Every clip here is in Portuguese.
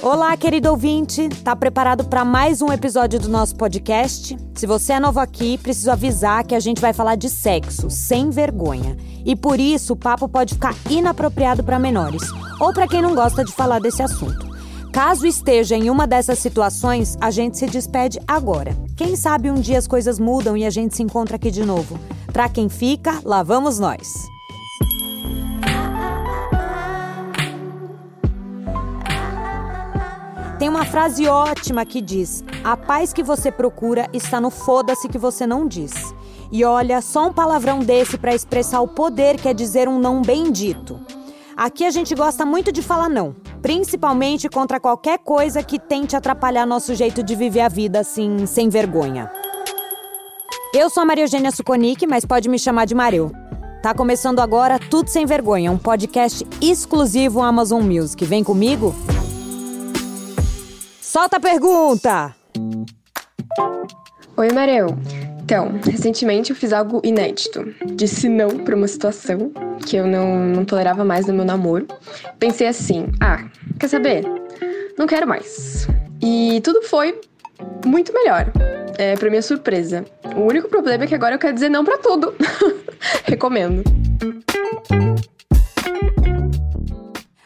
Olá, querido ouvinte. Tá preparado para mais um episódio do nosso podcast? Se você é novo aqui, preciso avisar que a gente vai falar de sexo, sem vergonha. E por isso o papo pode ficar inapropriado para menores ou para quem não gosta de falar desse assunto. Caso esteja em uma dessas situações, a gente se despede agora. Quem sabe um dia as coisas mudam e a gente se encontra aqui de novo. Para quem fica, lá vamos nós. Tem uma frase ótima que diz: A paz que você procura está no foda-se que você não diz. E olha, só um palavrão desse para expressar o poder que é dizer um não bendito. Aqui a gente gosta muito de falar não, principalmente contra qualquer coisa que tente atrapalhar nosso jeito de viver a vida assim, sem vergonha. Eu sou a Maria Eugênia Suconic, mas pode me chamar de Mareu. Tá começando agora Tudo Sem Vergonha, um podcast exclusivo Amazon Music. Vem comigo? Solta a pergunta! Oi, Mareu. Então, recentemente eu fiz algo inédito. Disse não para uma situação que eu não, não tolerava mais no meu namoro. Pensei assim: ah, quer saber? Não quero mais. E tudo foi muito melhor. É, pra minha surpresa. O único problema é que agora eu quero dizer não para tudo. Recomendo.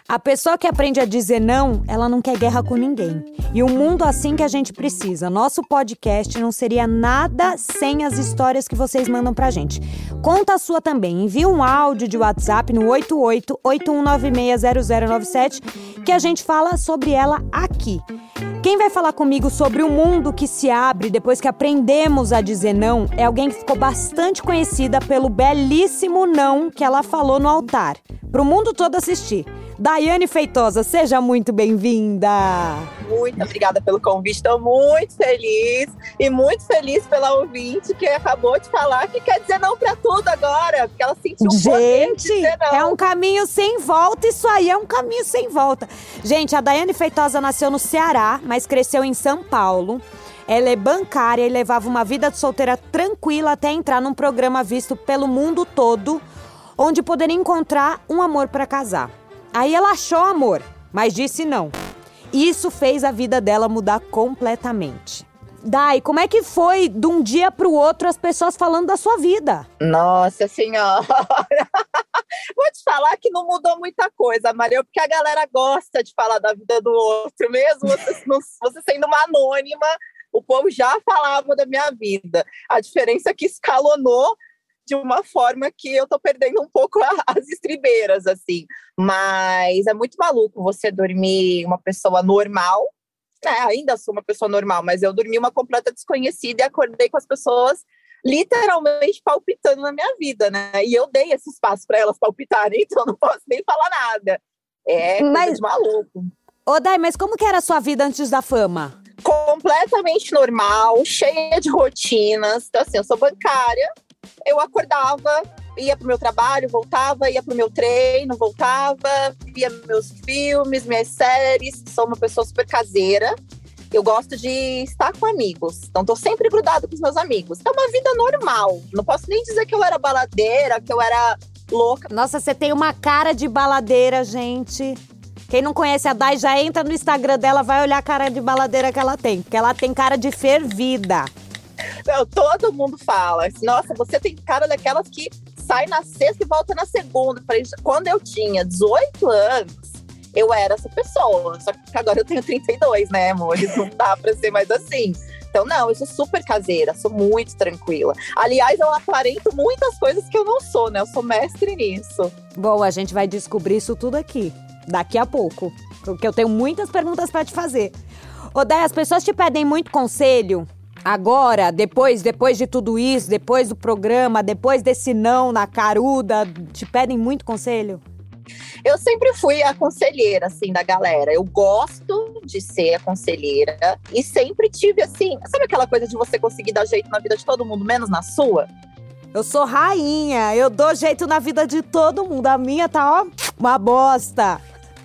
A pessoa que aprende a dizer não, ela não quer guerra com ninguém. E um mundo assim que a gente precisa. Nosso podcast não seria nada sem as histórias que vocês mandam pra gente. Conta a sua também. Envie um áudio de WhatsApp no 8881960097 que a gente fala sobre ela aqui. Quem vai falar comigo sobre o mundo que se abre depois que aprendemos a dizer não é alguém que ficou bastante conhecida pelo belíssimo não que ela falou no altar, para o mundo todo assistir. Daiane Feitosa, seja muito bem-vinda. Muito obrigada pelo convite, estou muito feliz e muito feliz pela ouvinte que acabou de falar que quer dizer não para tudo agora, porque ela sentiu um Gente, é um caminho sem volta, isso aí é um caminho sem volta. Gente, a Daiane Feitosa nasceu no Ceará, mas cresceu em São Paulo. Ela é bancária e levava uma vida de solteira tranquila até entrar num programa visto pelo mundo todo, onde poderia encontrar um amor para casar. Aí ela achou amor, mas disse não. Isso fez a vida dela mudar completamente. Dai, como é que foi de um dia para o outro as pessoas falando da sua vida? Nossa Senhora! Vou te falar que não mudou muita coisa, Maria, porque a galera gosta de falar da vida do outro, mesmo você, você sendo uma anônima, o povo já falava da minha vida. A diferença é que escalonou de uma forma que eu tô perdendo um pouco as estribeiras, assim. Mas é muito maluco você dormir uma pessoa normal, né? Ainda sou uma pessoa normal, mas eu dormi uma completa desconhecida e acordei com as pessoas literalmente palpitando na minha vida, né? E eu dei esse espaço para elas palpitarem, então não posso nem falar nada. É mas, maluco. Ô, Dai, mas como que era a sua vida antes da fama? Completamente normal, cheia de rotinas. Então, assim, eu sou bancária, eu acordava, ia pro meu trabalho, voltava, ia pro meu treino, voltava, via meus filmes, minhas séries. Sou uma pessoa super caseira. Eu gosto de estar com amigos. Então, tô sempre grudado com os meus amigos. É uma vida normal. Não posso nem dizer que eu era baladeira, que eu era louca. Nossa, você tem uma cara de baladeira, gente. Quem não conhece a Dai já entra no Instagram dela, vai olhar a cara de baladeira que ela tem. Porque ela tem cara de fervida. Não, todo mundo fala. Nossa, você tem cara daquelas que sai na sexta e volta na segunda. Quando eu tinha 18 anos, eu era essa pessoa. Só que agora eu tenho 32, né, amor? Não dá pra ser mais assim. Então, não, eu sou super caseira, sou muito tranquila. Aliás, eu aparento muitas coisas que eu não sou, né? Eu sou mestre nisso. Bom, a gente vai descobrir isso tudo aqui, daqui a pouco. Porque eu tenho muitas perguntas para te fazer. Odé, as pessoas te pedem muito conselho Agora, depois, depois de tudo isso, depois do programa, depois desse não na caruda, te pedem muito conselho? Eu sempre fui a conselheira, assim, da galera. Eu gosto de ser a conselheira e sempre tive, assim, sabe aquela coisa de você conseguir dar jeito na vida de todo mundo, menos na sua? Eu sou rainha, eu dou jeito na vida de todo mundo. A minha tá, ó, uma bosta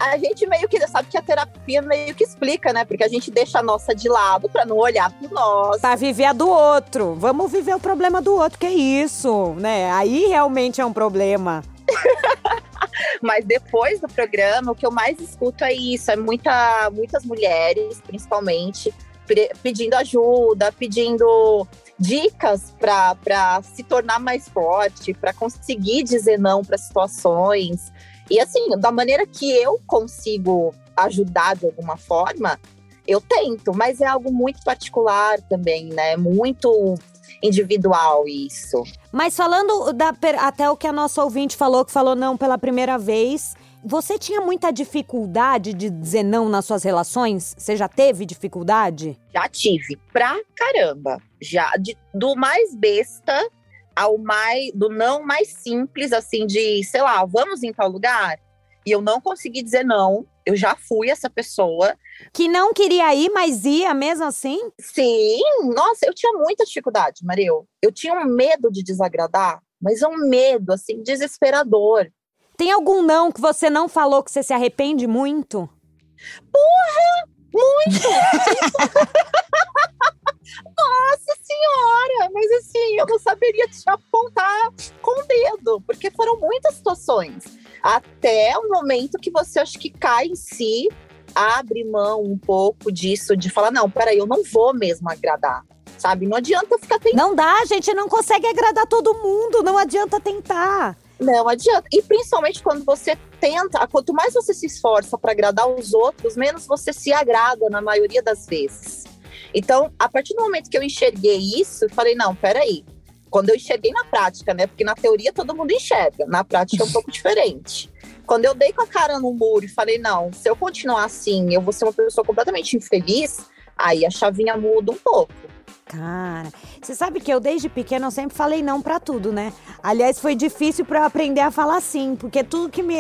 a gente meio que sabe que a terapia meio que explica, né? Porque a gente deixa a nossa de lado para não olhar pro nosso. Pra viver a do outro. Vamos viver o problema do outro, que é isso, né? Aí realmente é um problema. Mas depois do programa, o que eu mais escuto é isso: é muita, muitas mulheres, principalmente, pedindo ajuda, pedindo dicas para se tornar mais forte, para conseguir dizer não para situações. E assim, da maneira que eu consigo ajudar de alguma forma, eu tento, mas é algo muito particular também, né? Muito individual isso. Mas falando da, até o que a nossa ouvinte falou, que falou não pela primeira vez, você tinha muita dificuldade de dizer não nas suas relações? Você já teve dificuldade? Já tive, pra caramba. Já de, do mais besta ao mais do não mais simples, assim, de, sei lá, vamos em tal lugar? E eu não consegui dizer não. Eu já fui essa pessoa. Que não queria ir, mas ia mesmo assim? Sim, nossa, eu tinha muita dificuldade, Mario. Eu tinha um medo de desagradar, mas um medo, assim, desesperador. Tem algum não que você não falou que você se arrepende muito? Porra! Muito! Nossa senhora! Mas assim, eu não saberia te apontar com o dedo, porque foram muitas situações. Até o momento que você acho que cai em si, abre mão um pouco disso, de falar, não, peraí, eu não vou mesmo agradar. Sabe? Não adianta ficar tentando. Não dá, a gente não consegue agradar todo mundo, não adianta tentar. Não adianta. E principalmente quando você tenta, quanto mais você se esforça para agradar os outros, menos você se agrada na maioria das vezes. Então, a partir do momento que eu enxerguei isso, eu falei: não, peraí. Quando eu enxerguei na prática, né? Porque na teoria todo mundo enxerga, na prática é um pouco diferente. Quando eu dei com a cara no muro e falei: não, se eu continuar assim, eu vou ser uma pessoa completamente infeliz, aí a chavinha muda um pouco. Cara, você sabe que eu desde pequena eu sempre falei não para tudo, né? Aliás, foi difícil para eu aprender a falar sim, porque tudo que me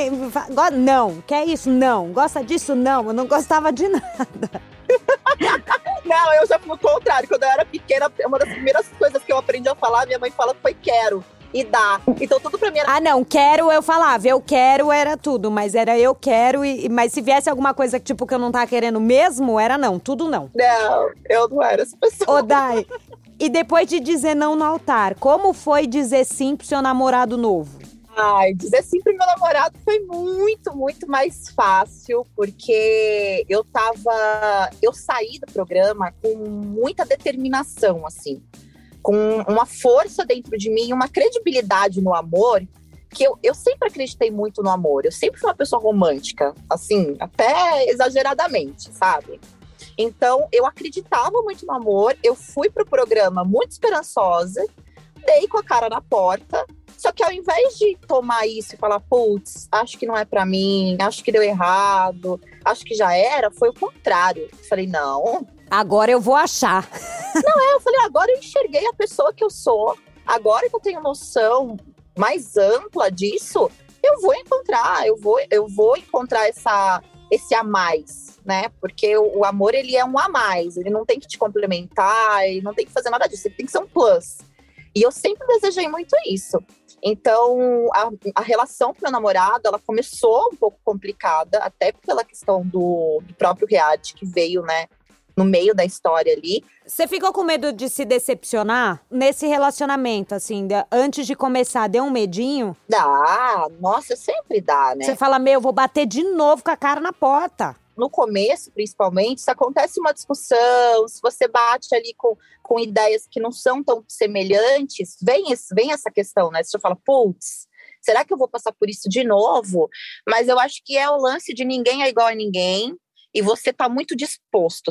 não, quer isso? Não, gosta disso? Não, eu não gostava de nada. não, eu já fui o contrário. Quando eu era pequena, uma das primeiras coisas que eu aprendi a falar, minha mãe fala foi quero e dá. Então tudo pra mim era. Ah, não, quero eu falava, eu quero era tudo, mas era eu quero e. Mas se viesse alguma coisa tipo que eu não tava querendo mesmo, era não, tudo não. Não, eu não era essa pessoa. Ô, Dai, e depois de dizer não no altar, como foi dizer sim pro seu namorado novo? Ai, dizer sim pro meu namorado foi muito, muito mais fácil, porque eu tava. Eu saí do programa com muita determinação, assim com uma força dentro de mim, uma credibilidade no amor, que eu, eu sempre acreditei muito no amor. Eu sempre fui uma pessoa romântica, assim, até exageradamente, sabe? Então, eu acreditava muito no amor, eu fui pro programa muito esperançosa, dei com a cara na porta, só que ao invés de tomar isso e falar, putz, acho que não é para mim, acho que deu errado, acho que já era, foi o contrário. falei, não, Agora eu vou achar. Não, é, eu falei, agora eu enxerguei a pessoa que eu sou. Agora que eu tenho noção mais ampla disso, eu vou encontrar, eu vou, eu vou encontrar essa, esse a mais, né? Porque o, o, amor, ele é um a mais, ele não tem que te complementar, ele não tem que fazer nada disso, ele tem que ser um plus. E eu sempre desejei muito isso. Então, a, a relação com meu namorado, ela começou um pouco complicada, até pela questão do, do próprio reality que veio, né? no meio da história ali. Você ficou com medo de se decepcionar nesse relacionamento, assim, de, antes de começar, deu um medinho? Dá, nossa, sempre dá, né? Você fala, meu, vou bater de novo com a cara na porta. No começo, principalmente, se acontece uma discussão, se você bate ali com, com ideias que não são tão semelhantes, vem, esse, vem essa questão, né? Você fala, putz, será que eu vou passar por isso de novo? Mas eu acho que é o lance de ninguém é igual a ninguém e você tá muito disposto,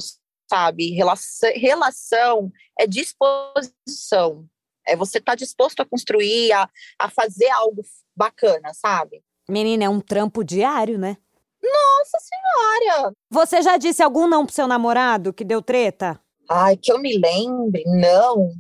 sabe? Relação, relação é disposição. É você tá disposto a construir, a, a fazer algo bacana, sabe? Menina, é um trampo diário, né? Nossa senhora! Você já disse algum não pro seu namorado que deu treta? Ai, que eu me lembre, não.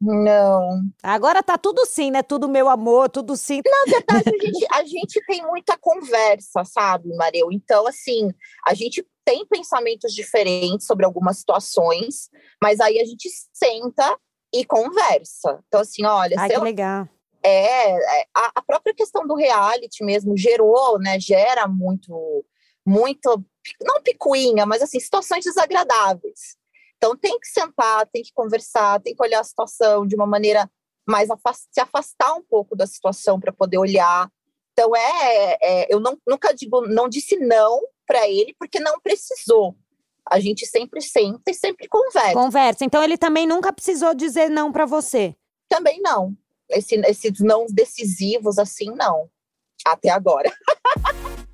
Não. Agora tá tudo sim, né? Tudo meu amor, tudo sim. Na verdade, a gente, a gente tem muita conversa, sabe, Mareu? Então, assim, a gente tem pensamentos diferentes sobre algumas situações, mas aí a gente senta e conversa. Então, assim, olha. Ai, que legal. É, é, a, a própria questão do reality mesmo gerou, né? Gera muito, muito, não picuinha, mas assim, situações desagradáveis. Então tem que sentar, tem que conversar, tem que olhar a situação de uma maneira mais afast se afastar um pouco da situação para poder olhar Então é, é eu não, nunca digo, não disse não para ele porque não precisou. A gente sempre senta e sempre conversa. Conversa. Então ele também nunca precisou dizer não para você. Também não. Esse, esses não decisivos assim não. Até agora.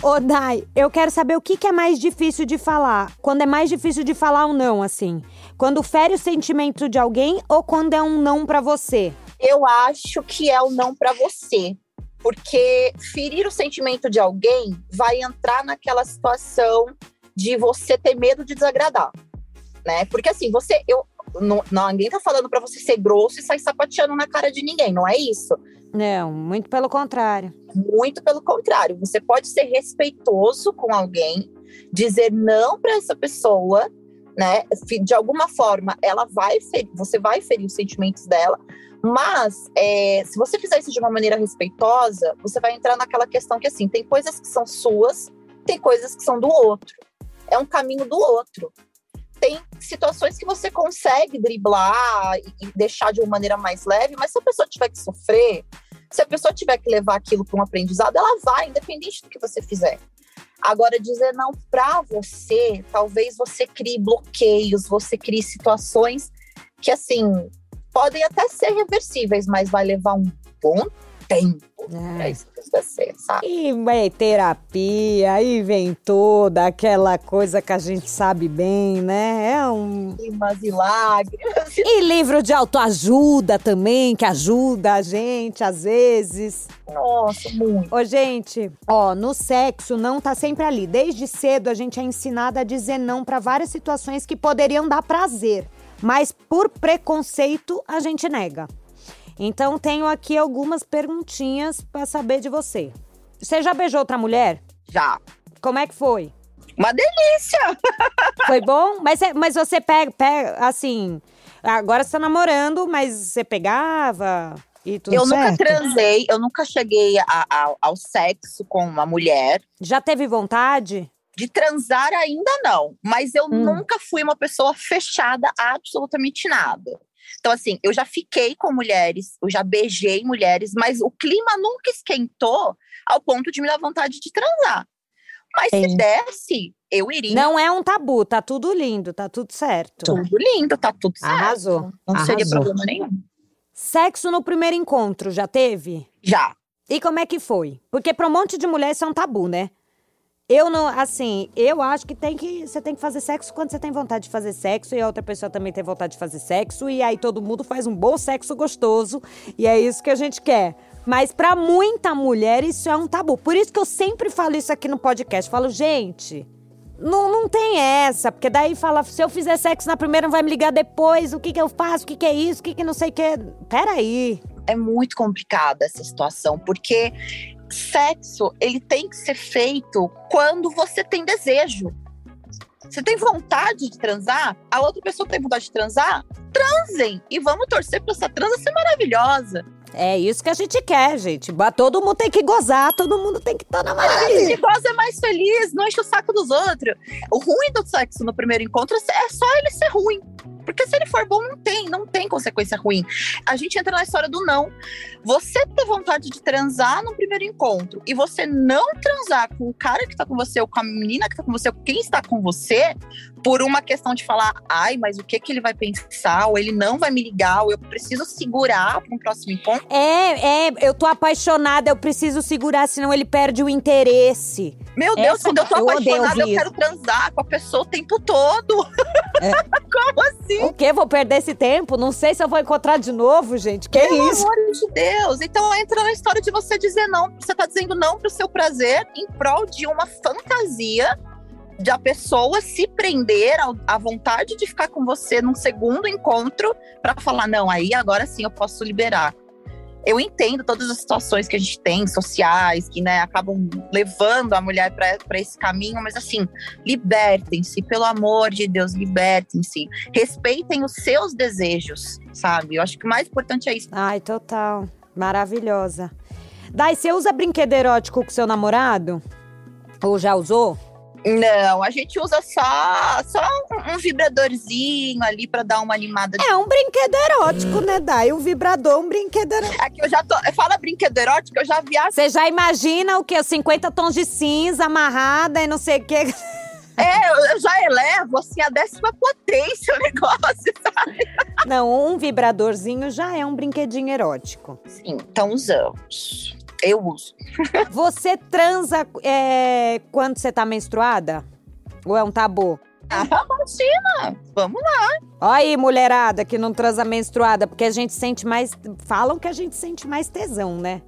Ô, Dai, eu quero saber o que, que é mais difícil de falar. Quando é mais difícil de falar um não, assim. Quando fere o sentimento de alguém ou quando é um não para você? Eu acho que é o não para você. Porque ferir o sentimento de alguém vai entrar naquela situação de você ter medo de desagradar, né? Porque assim, você, eu, não, não ninguém tá falando para você ser grosso e sair sapateando na cara de ninguém, não é isso. Não, muito pelo contrário. Muito pelo contrário. Você pode ser respeitoso com alguém, dizer não para essa pessoa, né? De alguma forma, ela vai ferir, você vai ferir os sentimentos dela, mas é, se você fizer isso de uma maneira respeitosa, você vai entrar naquela questão que assim tem coisas que são suas, tem coisas que são do outro. É um caminho do outro tem situações que você consegue driblar e deixar de uma maneira mais leve, mas se a pessoa tiver que sofrer, se a pessoa tiver que levar aquilo para um aprendizado, ela vai, independente do que você fizer. Agora, dizer não para você, talvez você crie bloqueios, você crie situações que, assim, podem até ser reversíveis, mas vai levar um bom tempo é. isso ser, sabe? E terapia, aí vem toda aquela coisa que a gente sabe bem, né? É um. Rimas e lágrimas. E livro de autoajuda também, que ajuda a gente às vezes. Nossa, muito. Ô, gente, ó, no sexo não tá sempre ali. Desde cedo a gente é ensinada a dizer não para várias situações que poderiam dar prazer. Mas por preconceito a gente nega. Então tenho aqui algumas perguntinhas para saber de você. Você já beijou outra mulher? Já. Como é que foi? Uma delícia! Foi bom? Mas, mas você pega, pega, assim. Agora você tá namorando, mas você pegava e tudo Eu certo? nunca transei, eu nunca cheguei a, a, ao sexo com uma mulher. Já teve vontade? De transar ainda não, mas eu hum. nunca fui uma pessoa fechada a absolutamente nada. Então, assim, eu já fiquei com mulheres, eu já beijei mulheres, mas o clima nunca esquentou ao ponto de me dar vontade de transar. Mas Sim. se desse, eu iria. Não é um tabu, tá tudo lindo, tá tudo certo. Tudo lindo, tá tudo certo. Arrasou. Não Arrasou. seria problema nenhum. Sexo no primeiro encontro, já teve? Já. E como é que foi? Porque para um monte de mulher isso é um tabu, né? Eu não, assim, eu acho que tem que você tem que fazer sexo quando você tem vontade de fazer sexo e a outra pessoa também tem vontade de fazer sexo e aí todo mundo faz um bom sexo gostoso e é isso que a gente quer. Mas para muita mulher isso é um tabu. Por isso que eu sempre falo isso aqui no podcast. falo, gente, não, não tem essa, porque daí fala, se eu fizer sexo na primeira, não vai me ligar depois, o que que eu faço, o que que é isso, o que que não sei o que. Peraí. É muito complicada essa situação, porque sexo, ele tem que ser feito quando você tem desejo. Você tem vontade de transar? A outra pessoa tem vontade de transar? Transem! E vamos torcer para essa transa ser maravilhosa. É isso que a gente quer, gente. Todo mundo tem que gozar, todo mundo tem que estar na maravilha. Quem goza é mais feliz, não enche o saco dos outros. O ruim do sexo no primeiro encontro é só ele ser ruim. Porque se ele for bom, não tem, não tem consequência ruim. A gente entra na história do não. Você ter vontade de transar no primeiro encontro e você não transar com o cara que tá com você, ou com a menina que tá com você, ou quem está com você, por uma questão de falar, ai, mas o que que ele vai pensar, ou ele não vai me ligar, ou eu preciso segurar para um próximo encontro. É, é, eu tô apaixonada, eu preciso segurar, senão ele perde o interesse. Meu Deus, Essa, quando eu tô eu apaixonada, eu quero transar com a pessoa o tempo todo. É. Como assim? O quê? Vou perder esse tempo? Não sei se eu vou encontrar de novo, gente. Que Pelo isso? Pelo amor de Deus. Então entra na história de você dizer não. Você tá dizendo não pro seu prazer em prol de uma fantasia de a pessoa se prender à vontade de ficar com você num segundo encontro para falar não, aí agora sim eu posso liberar eu entendo todas as situações que a gente tem, sociais, que né, acabam levando a mulher para esse caminho, mas assim, libertem-se, pelo amor de Deus, libertem-se. Respeitem os seus desejos, sabe? Eu acho que o mais importante é isso. Ai, total. Maravilhosa. Dai, você usa brinquedo erótico com seu namorado? Ou já usou? Não, a gente usa só, só um, um vibradorzinho ali para dar uma animada. É um brinquedo erótico, né, Dai? Um vibrador, um brinquedo erótico. É que eu já tô. Fala brinquedo erótico, eu já vi a... Você já imagina o quê? Os 50 tons de cinza amarrada e não sei o quê. É, eu já elevo assim a décima potência o negócio, sabe? Não, um vibradorzinho já é um brinquedinho erótico. Sim, então usamos. Eu uso. Você transa é, quando você tá menstruada? Ou é um tabu? Ah, imagina! Vamos lá. Olha aí, mulherada que não transa menstruada, porque a gente sente mais. Falam que a gente sente mais tesão, né?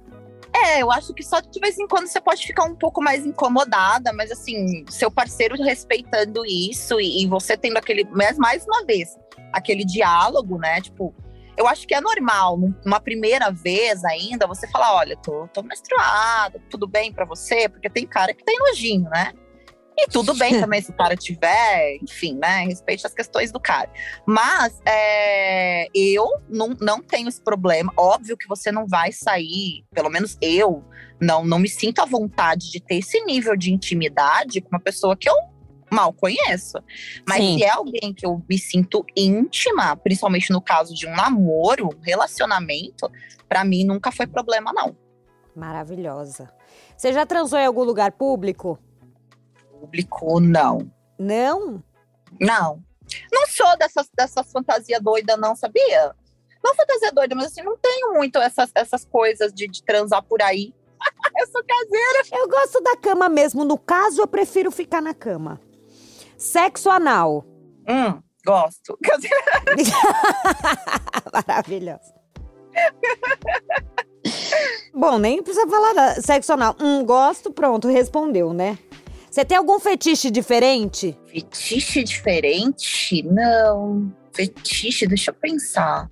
É, eu acho que só de vez em quando você pode ficar um pouco mais incomodada, mas assim, seu parceiro respeitando isso e, e você tendo aquele. Mais, mais uma vez, aquele diálogo, né? Tipo, eu acho que é normal, numa primeira vez ainda, você falar, olha, tô, tô menstruada, tudo bem para você? Porque tem cara que tem nojinho, né? E tudo bem também se o cara tiver, enfim, né? Respeite as questões do cara. Mas é, eu não, não tenho esse problema. Óbvio que você não vai sair, pelo menos eu, não, não me sinto à vontade de ter esse nível de intimidade com uma pessoa que eu mal conheço. Mas Sim. se é alguém que eu me sinto íntima, principalmente no caso de um namoro, um relacionamento, para mim nunca foi problema, não. Maravilhosa. Você já transou em algum lugar público? Público, não. Não? Não. Não sou dessas, dessas fantasias doidas, não, sabia? Não fantasia doida, mas assim, não tenho muito essas, essas coisas de, de transar por aí. eu sou caseira. Eu gosto da cama mesmo. No caso, eu prefiro ficar na cama. Sexo anal. Hum, gosto. Maravilhoso. Bom, nem precisa falar da sexo anal. Hum, gosto, pronto, respondeu, né? Você tem algum fetiche diferente? Fetiche diferente? Não. Fetiche, deixa eu pensar.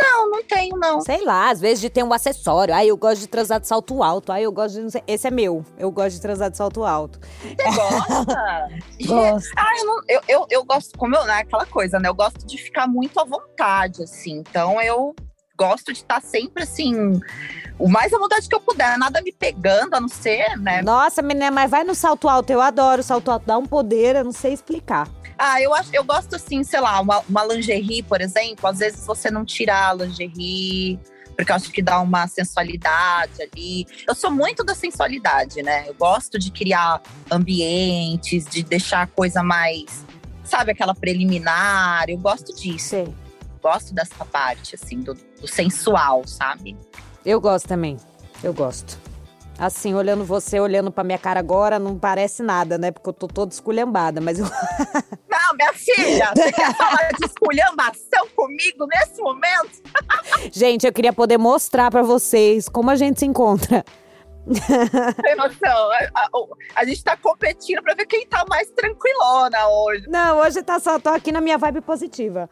Não, não tenho, não. Sei lá, às vezes de ter um acessório. Aí eu gosto de transar de salto alto. Aí eu gosto de. Não sei, esse é meu. Eu gosto de transar de salto alto. Você gosta? gosto. Ah, eu, não, eu, eu, eu gosto, como eu, né? Aquela coisa, né? Eu gosto de ficar muito à vontade, assim. Então eu gosto de estar sempre assim. O mais à vontade que eu puder, nada me pegando, a não ser, né? Nossa, menina, mas vai no salto alto. Eu adoro o salto alto, dá um poder, eu não sei explicar. Ah, eu acho, eu gosto assim, sei lá, uma, uma lingerie, por exemplo, às vezes você não tira a lingerie, porque eu acho que dá uma sensualidade ali. Eu sou muito da sensualidade, né? Eu gosto de criar ambientes, de deixar a coisa mais, sabe, aquela preliminar. Eu gosto disso. Sim. Gosto dessa parte, assim, do, do sensual, sabe? Eu gosto também. Eu gosto. Assim, olhando você, olhando pra minha cara agora, não parece nada, né? Porque eu tô toda esculhambada, mas eu. Não, minha filha, você quer falar de esculhambação comigo nesse momento? Gente, eu queria poder mostrar para vocês como a gente se encontra. Tem noção? A, a, a, gente tá competindo pra ver quem tá mais tranquilona hoje. Não, hoje tá só, tô aqui na minha vibe positiva.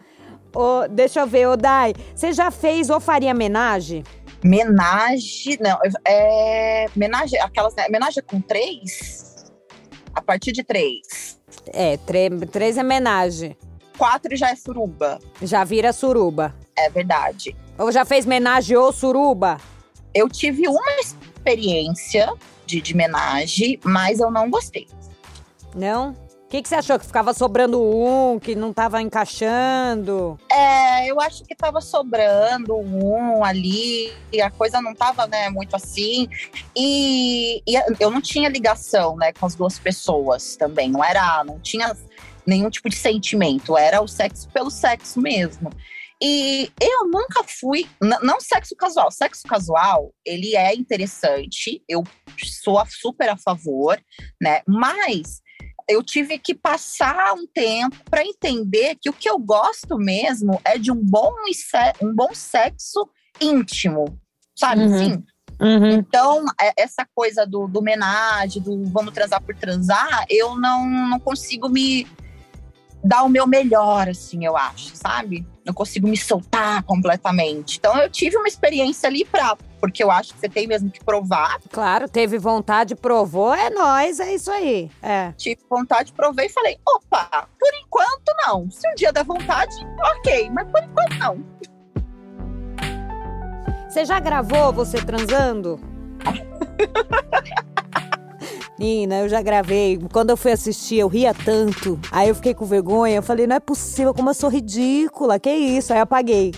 Oh, deixa eu ver, Odai, você já fez ou faria homenagem? Menage, não, é. Menage, aquelas. Né, menage com três? A partir de três. É, três é menage. Quatro já é suruba. Já vira suruba. É verdade. Ou já fez menage ou suruba? Eu tive uma experiência de, de menage, mas eu não gostei. Não? O que, que você achou? Que ficava sobrando um, que não estava encaixando? É, eu acho que estava sobrando um ali, a coisa não estava né, muito assim. E, e, eu não tinha ligação né, com as duas pessoas também. Não era, não tinha nenhum tipo de sentimento, era o sexo pelo sexo mesmo. E eu nunca fui, não sexo casual, sexo casual, ele é interessante, eu sou super a favor, né? Mas eu tive que passar um tempo para entender que o que eu gosto mesmo é de um bom, um bom sexo íntimo, sabe? Uhum. Assim? Uhum. Então, é, essa coisa do, do homenagem, do vamos transar por transar, eu não, não consigo me dar o meu melhor, assim, eu acho, sabe? Não consigo me soltar completamente. Então, eu tive uma experiência ali pra. Porque eu acho que você tem mesmo que provar. Claro, teve vontade, provou, é nós, é isso aí. É. Tive vontade, provei e falei: opa, por enquanto não. Se um dia der vontade, ok, mas por enquanto não. Você já gravou você transando? Nina, eu já gravei. Quando eu fui assistir, eu ria tanto. Aí eu fiquei com vergonha. Eu falei, não é possível, como eu sou ridícula. Que isso? Aí eu apaguei.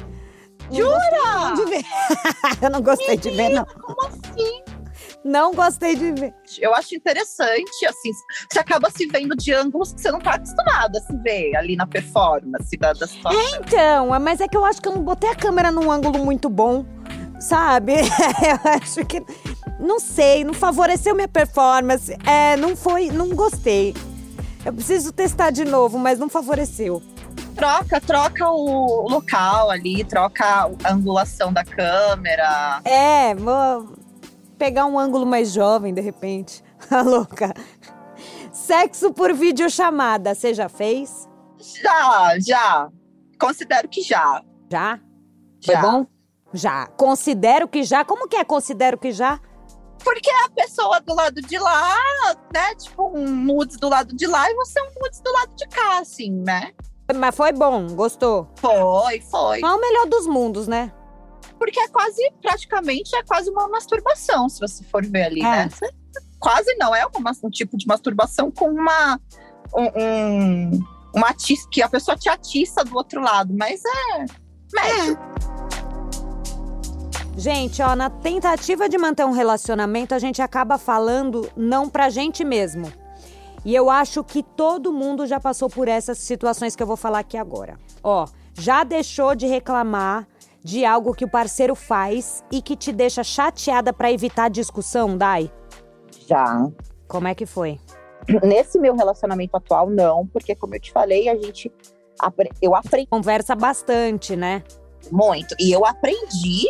Jura? De ver. eu não gostei de ver, não. Como assim? Não gostei de ver. Eu acho interessante, assim, você acaba se vendo de ângulos que você não tá acostumada a se ver ali na performance da, da situação. Então, mas é que eu acho que eu não botei a câmera num ângulo muito bom, sabe? eu acho que. Não sei, não favoreceu minha performance. É, não foi. Não gostei. Eu preciso testar de novo, mas não favoreceu. Troca, troca o local ali, troca a angulação da câmera. É, vou pegar um ângulo mais jovem de repente. A louca. Sexo por videochamada, você já fez? Já, já. Considero que já. Já? Foi Já. bom? Já. Considero que já. Como que é considero que já? Porque a pessoa do lado de lá, né? Tipo, um nudes do lado de lá e você um nudes do lado de cá, assim, né? Mas foi bom, gostou. Foi, foi. Não é o melhor dos mundos, né? Porque é quase, praticamente, é quase uma masturbação, se você for ver ali, É. né? Quase não, é uma, um tipo de masturbação com uma. Um, um- uma atiça, que a pessoa te atiça do outro lado, mas é. médio. Gente, ó, na tentativa de manter um relacionamento, a gente acaba falando não pra gente mesmo. E eu acho que todo mundo já passou por essas situações que eu vou falar aqui agora. Ó, já deixou de reclamar de algo que o parceiro faz e que te deixa chateada pra evitar discussão, Dai? Já. Como é que foi? Nesse meu relacionamento atual, não, porque, como eu te falei, a gente. Eu aprendi Conversa bastante, né? muito. E eu aprendi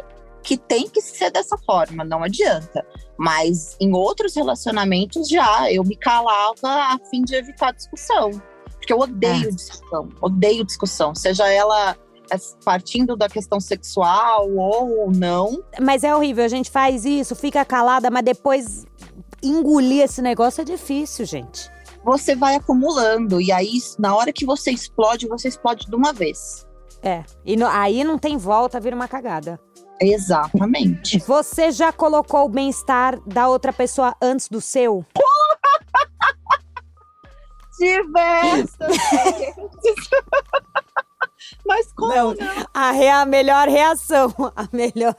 que tem que ser dessa forma, não adianta. Mas em outros relacionamentos já, eu me calava a fim de evitar discussão. Porque eu odeio discussão, odeio discussão, seja ela é, partindo da questão sexual ou não. Mas é horrível, a gente faz isso, fica calada, mas depois engolir esse negócio é difícil, gente. Você vai acumulando, e aí, na hora que você explode, você explode de uma vez. É. E no- aí não tem volta, vira uma cagada. Exatamente. Você já colocou o bem-estar da outra pessoa antes do seu? Diversas vezes. Mas como Não. A, rea- a melhor reação. A melhor.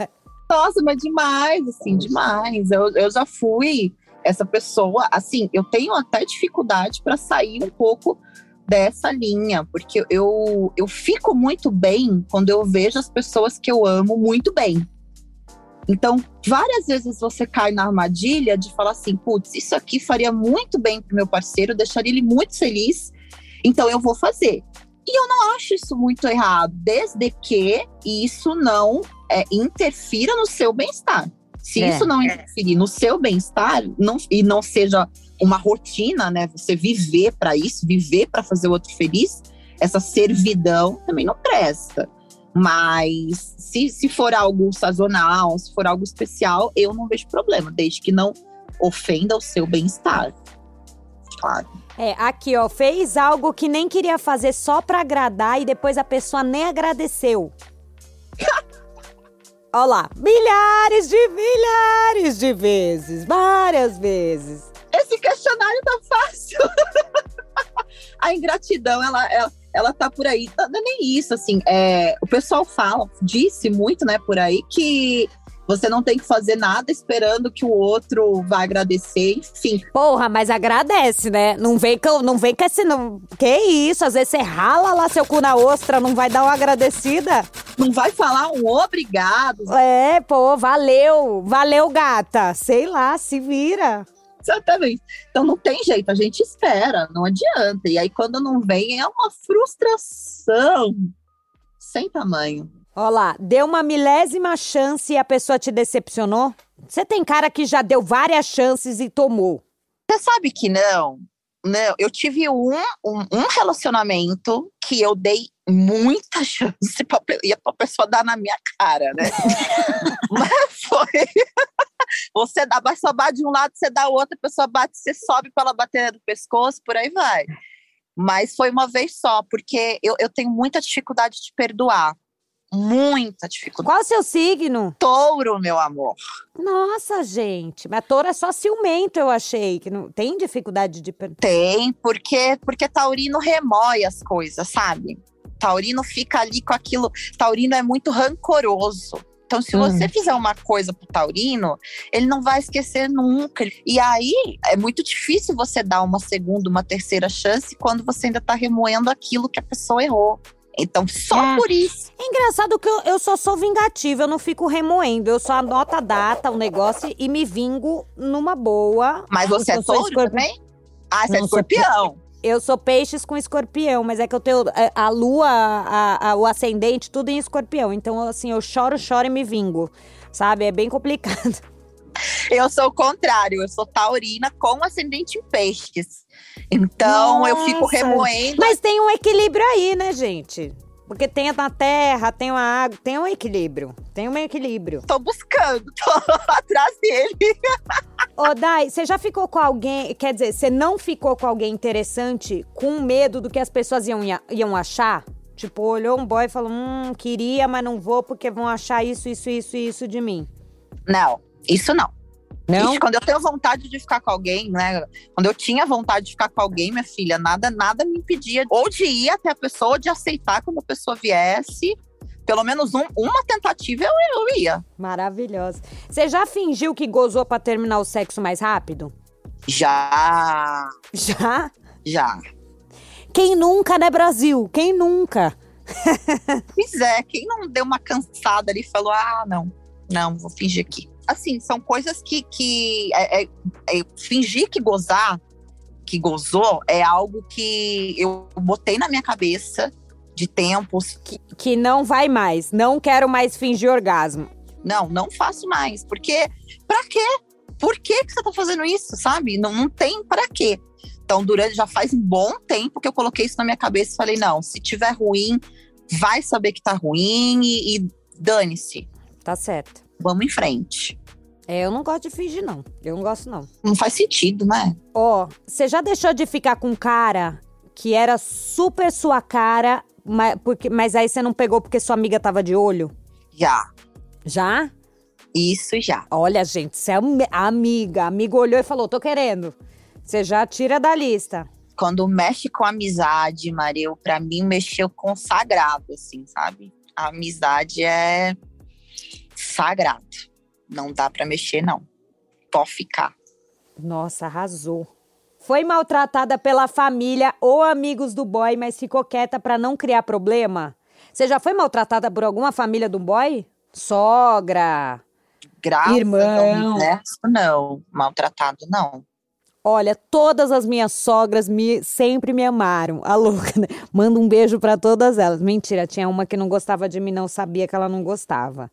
Nossa, mas demais, assim, demais. Eu, eu já fui essa pessoa, assim, eu tenho até dificuldade para sair um pouco dessa linha, porque eu, eu fico muito bem quando eu vejo as pessoas que eu amo muito bem. Então, várias vezes você cai na armadilha de falar assim: putz, isso aqui faria muito bem pro meu parceiro, deixaria ele muito feliz, então eu vou fazer. E eu não acho isso muito errado, desde que isso não é, interfira no seu bem-estar. Se É. isso não interferir no seu bem-estar não- e não seja uma rotina, né? Você viver para isso, viver para fazer o outro feliz, essa servidão também não presta. Mas se, se for algo sazonal, se for algo especial, eu não vejo problema, desde que não ofenda o seu bem-estar. Claro. É, aqui, ó, fez algo que nem queria fazer só pra agradar e depois a pessoa nem agradeceu. Ó lá, milhares de milhares de vezes, várias vezes. Esse questionário tá fácil. a ingratidão, ela, ela, ela tá por aí. Não é nem isso, assim. É, o pessoal fala, disse muito, né, por aí, que você não tem que fazer nada esperando que o outro vá agradecer, enfim. Porra, mas agradece, né? Não vem com, não vem com esse. Não... Que isso? Às vezes você rala lá seu cu na ostra, não vai dar uma agradecida? Não vai falar um obrigado, É, pô, valeu. Valeu, gata. Sei lá, se vira. exatamente. Então não tem jeito, a gente espera, não adianta. E aí quando não vem, é uma frustração sem tamanho. Ó lá, deu uma milésima chance e a pessoa te decepcionou? Você tem cara que já deu várias chances e tomou. Você sabe que não? Não, eu tive um, um, um relacionamento que eu dei muita chance pra, pe- e a pessoa dar na minha cara, né? Mas foi. Você dá, só bate de um lado, você dá o outro, a pessoa bate, você sobe pela bateria do pescoço, por aí vai. Mas foi uma vez só, porque eu, eu tenho muita dificuldade de perdoar. Muita dificuldade. Qual o seu signo? Touro, meu amor. Nossa, gente. Mas touro é só ciumento, eu achei. Que não tem dificuldade de. Tem, porque, porque taurino remói as coisas, sabe? Taurino fica ali com aquilo. Taurino é muito rancoroso. Então, se você Hum. fizer uma coisa pro taurino, ele não vai esquecer nunca. E aí, é muito difícil você dar uma segunda, uma terceira chance quando você ainda tá remoendo aquilo que a pessoa errou. Então, só É. por isso. É engraçado que eu, eu só sou vingativa, eu não fico remoendo. Eu só anoto a data, o negócio e me vingo numa boa. Mas você é sou touro escorpi- também? Ah, você é Não, sou escorpião. Eu sou peixes com escorpião, mas é que eu tenho é, a lua, a- a- o ascendente, tudo em escorpião. Então, assim, eu choro, choro e me vingo. Sabe? É bem complicado. Eu sou o contrário, eu sou taurina com ascendente em peixes. Então eu fico Nossa. remoendo. Mas tem um equilíbrio aí, né, gente? Porque tem na terra, tem a água, tem um equilíbrio. Tem um equilíbrio. Tô buscando, tô atrás dele. Ô, Dai, você já ficou com alguém. Quer dizer, você não ficou com alguém interessante com medo do que as pessoas iam, iam achar? Tipo, olhou um boy e falou: hum, queria, mas não vou porque vão achar isso, isso, isso e isso de mim. Não, isso não. Não? Ixi, quando eu tenho vontade de ficar com alguém, né? Quando eu tinha vontade de ficar com alguém, minha filha, nada, nada me impedia ou de ir até a pessoa, ou de aceitar quando a pessoa viesse. Pelo menos um- uma tentativa eu, eu ia. Maravilhosa. Você já fingiu que gozou pra terminar o sexo mais rápido? Já, Já? já. Quem nunca, né, Brasil? Quem nunca? Pois é, quem não deu uma cansada ali e falou: ah, não, não, vou fingir aqui. Assim, são coisas que. que é- é- é fingir que gozar, que gozou, é algo que eu botei na minha cabeça de tempos. Que, que não vai mais. Não quero mais fingir orgasmo. Não, não faço mais. Porque, pra quê? Por que, que você tá fazendo isso, sabe? Não, não tem pra quê. Então, durante já faz um bom tempo que eu coloquei isso na minha cabeça e falei: não, se tiver ruim, vai saber que tá ruim e, e dane-se. Tá certo. Vamos em frente. É, eu não gosto de fingir, não. Eu não gosto, não. Não faz sentido, né? Ó, você já deixou de ficar com um cara que era super sua cara, mas, porque, mas aí você não pegou porque sua amiga tava de olho? Já. Já? Isso já. Olha, gente, você é ami- amiga. Amigo olhou e falou: tô querendo. Você já tira da lista. Quando mexe com amizade, Mareu, pra mim mexeu com sagrado, assim, sabe? A amizade é sagrado. Não dá pra mexer, não. Pode ficar. Nossa, arrasou. Foi maltratada pela família ou amigos do boy, mas ficou quieta pra não criar problema? Você já foi maltratada por alguma família do boy? Sogra. Graças Irmão. ao universo, não. Maltratado, não. Olha, todas as minhas sogras me, sempre me amaram. A louca, né? Manda um beijo pra todas elas. Mentira, tinha uma que não gostava de mim, não sabia que ela não gostava.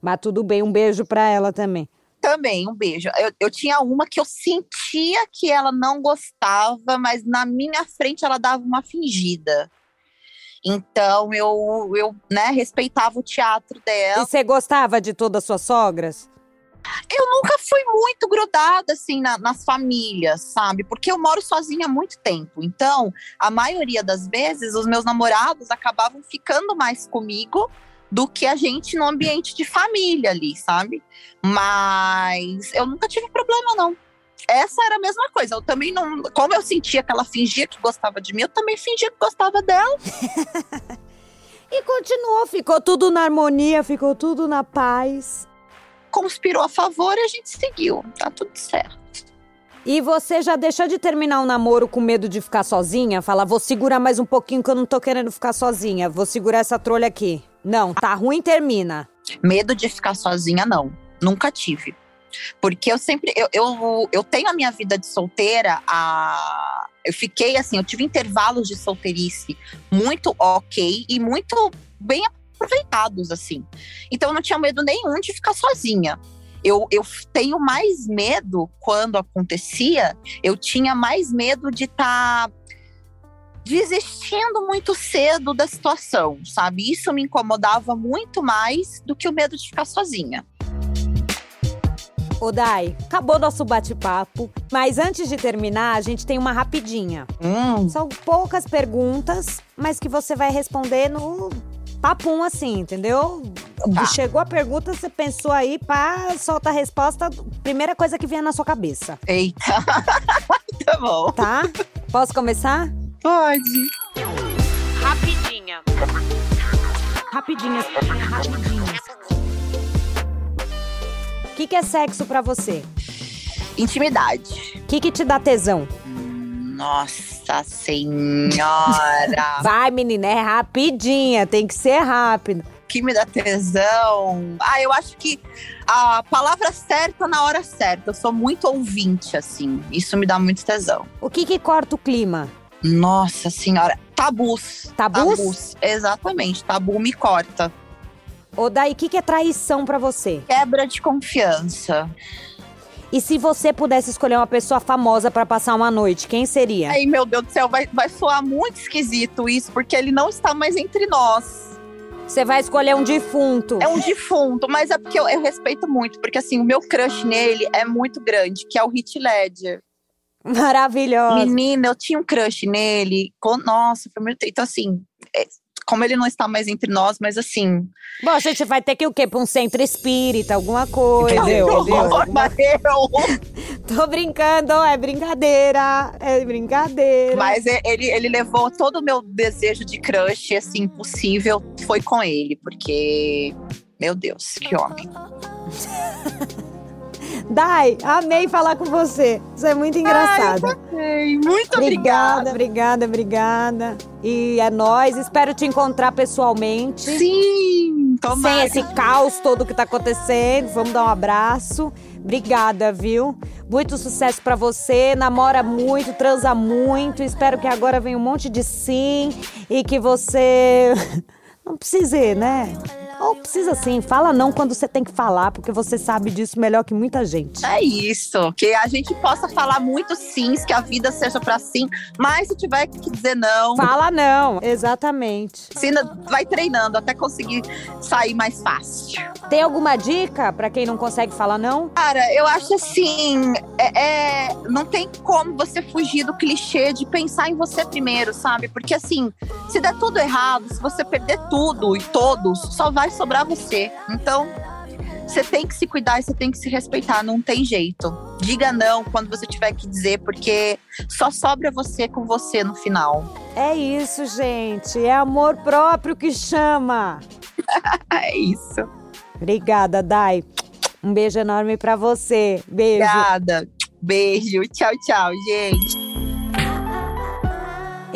Mas tudo bem, um beijo pra ela também. Também, um beijo. Eu, eu tinha uma que eu sentia que ela não gostava, mas na minha frente ela dava uma fingida. Então eu, eu né, respeitava o teatro E dela. você gostava de todas as suas sogras? Eu nunca fui muito grudada assim na- nas famílias, sabe? Porque eu moro sozinha há muito tempo. Então, a maioria das vezes, os meus namorados acabavam ficando mais comigo do que a gente no ambiente de família ali, sabe? Mas eu nunca tive problema, não. Essa era a mesma coisa. Eu também não. Como eu sentia que ela fingia que gostava de mim, eu também fingia que gostava dela. E continuou, ficou tudo na harmonia, ficou tudo na paz. Conspirou a favor e a gente seguiu. Tá tudo certo. E você já deixou de terminar um namoro com medo de ficar sozinha? Fala, vou segurar mais um pouquinho que eu não tô querendo ficar sozinha. Vou segurar essa trolha aqui. Não, tá ruim, termina. Medo de ficar sozinha, não. Nunca tive. Porque eu sempre. Eu, eu, eu tenho a minha vida de solteira. A, eu fiquei assim, eu tive intervalos de solteirice muito ok e muito bem aproveitados, assim. Então eu não tinha medo nenhum de ficar sozinha. Eu, eu tenho mais medo quando acontecia, eu tinha mais medo de estar desistindo muito cedo da situação, sabe? Isso me incomodava muito mais do que o medo de ficar sozinha. Ô, Dai, acabou nosso bate-papo. Mas antes de terminar, a gente tem uma rapidinha. Hum, São poucas perguntas, mas que você vai responder no papum assim, entendeu? Tá. Chegou a pergunta, você pensou aí, pá, solta a resposta, primeira coisa que vier na sua cabeça, Eita. tá bom. tá? Posso começar? Pode. Rapidinha. Rapidinhas. Rapidinhas. O que, que é sexo pra você? Intimidade. O que, que te dá tesão? Nossa senhora. Vai, menina, é rapidinha, tem que ser rápido. que me dá tesão. Ah, eu acho que a palavra certa na hora certa. Eu sou muito ouvinte, assim. Isso me dá muito tesão. O que, que corta o clima? Nossa senhora. Tabus. Tabus? Exatamente. Tabu me corta. Ou daí, o que, que é traição pra você? Quebra de confiança. E se você pudesse escolher uma pessoa famosa pra passar uma noite, quem seria? Ai, meu Deus do céu, vai, vai soar muito esquisito isso, porque ele não está mais entre nós. Você vai escolher um defunto. É um defunto, mas é porque eu, eu respeito muito, porque assim, o meu crush nele é muito grande, que é o Hit Ledger. Maravilhosa. Menina, eu tinha um crush nele. com- Nossa, foi muito. Então, assim, é, como ele não está mais entre nós, mas assim. Bom, a gente vai ter que ir o quê? Pra um centro espírita, alguma coisa. Entendeu? entendeu? Alguma- Tô brincando, é brincadeira. É brincadeira. Mas e- ele, ele levou todo o meu desejo de crush, assim, possível, foi com ele, porque. Meu Deus, que homem. Dai, amei falar com você. Você é muito engraçada. Ei, muito obrigada, obrigada. obrigada, obrigada. E é nóis. Espero te encontrar pessoalmente. Sim, Sem tomara. esse caos todo que tá acontecendo. Vamos dar um abraço. Obrigada, viu? Muito sucesso pra você. Namora muito, transa muito. Espero que agora venha um monte de sim e que você não precise, né? Ou precisa sim, fala não quando você tem que falar, porque você sabe disso melhor que muita gente. É isso, que a gente possa falar muito sims, que a vida seja pra sim, mas se tiver que dizer não, Fala não, exatamente. se ainda vai treinando até conseguir sair mais fácil. Tem alguma dica pra quem não consegue falar não? Cara, eu acho assim, é, é- não tem como você fugir do clichê de pensar em você primeiro, sabe? Porque assim, se der tudo errado, se você perder tudo e todos, só vai sobrar você. Então, você tem que se cuidar e você tem que se respeitar, não tem jeito. Diga não quando você tiver que dizer, porque só sobra você com você no final. É isso, gente. É amor próprio que chama. É isso. Obrigada, Dai. Um beijo enorme pra você. Beijo. Obrigada. Beijo. Tchau, tchau, gente.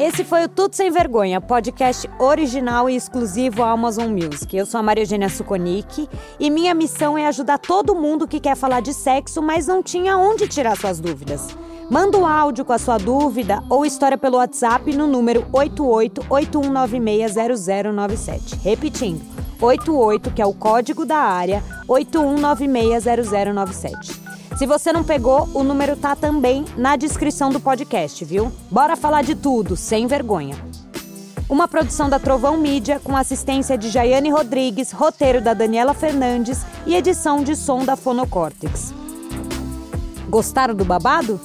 Esse foi o Tudo Sem Vergonha, podcast original e exclusivo à Amazon Music. Eu sou a Maria Eugênia Suconic e minha missão é ajudar todo mundo que quer falar de sexo, mas não tinha onde tirar suas dúvidas. Manda um áudio com a sua dúvida ou história pelo WhatsApp no número 8881960097. Repetindo, 88, que é o código da área, 81960097. Se você não pegou, o número tá também na descrição do podcast, viu? Bora falar de tudo, sem vergonha. Uma produção da Trovão Mídia com assistência de Jaiane Rodrigues, roteiro da Daniela Fernandes e edição de som da Fonocórtex. Gostaram do babado?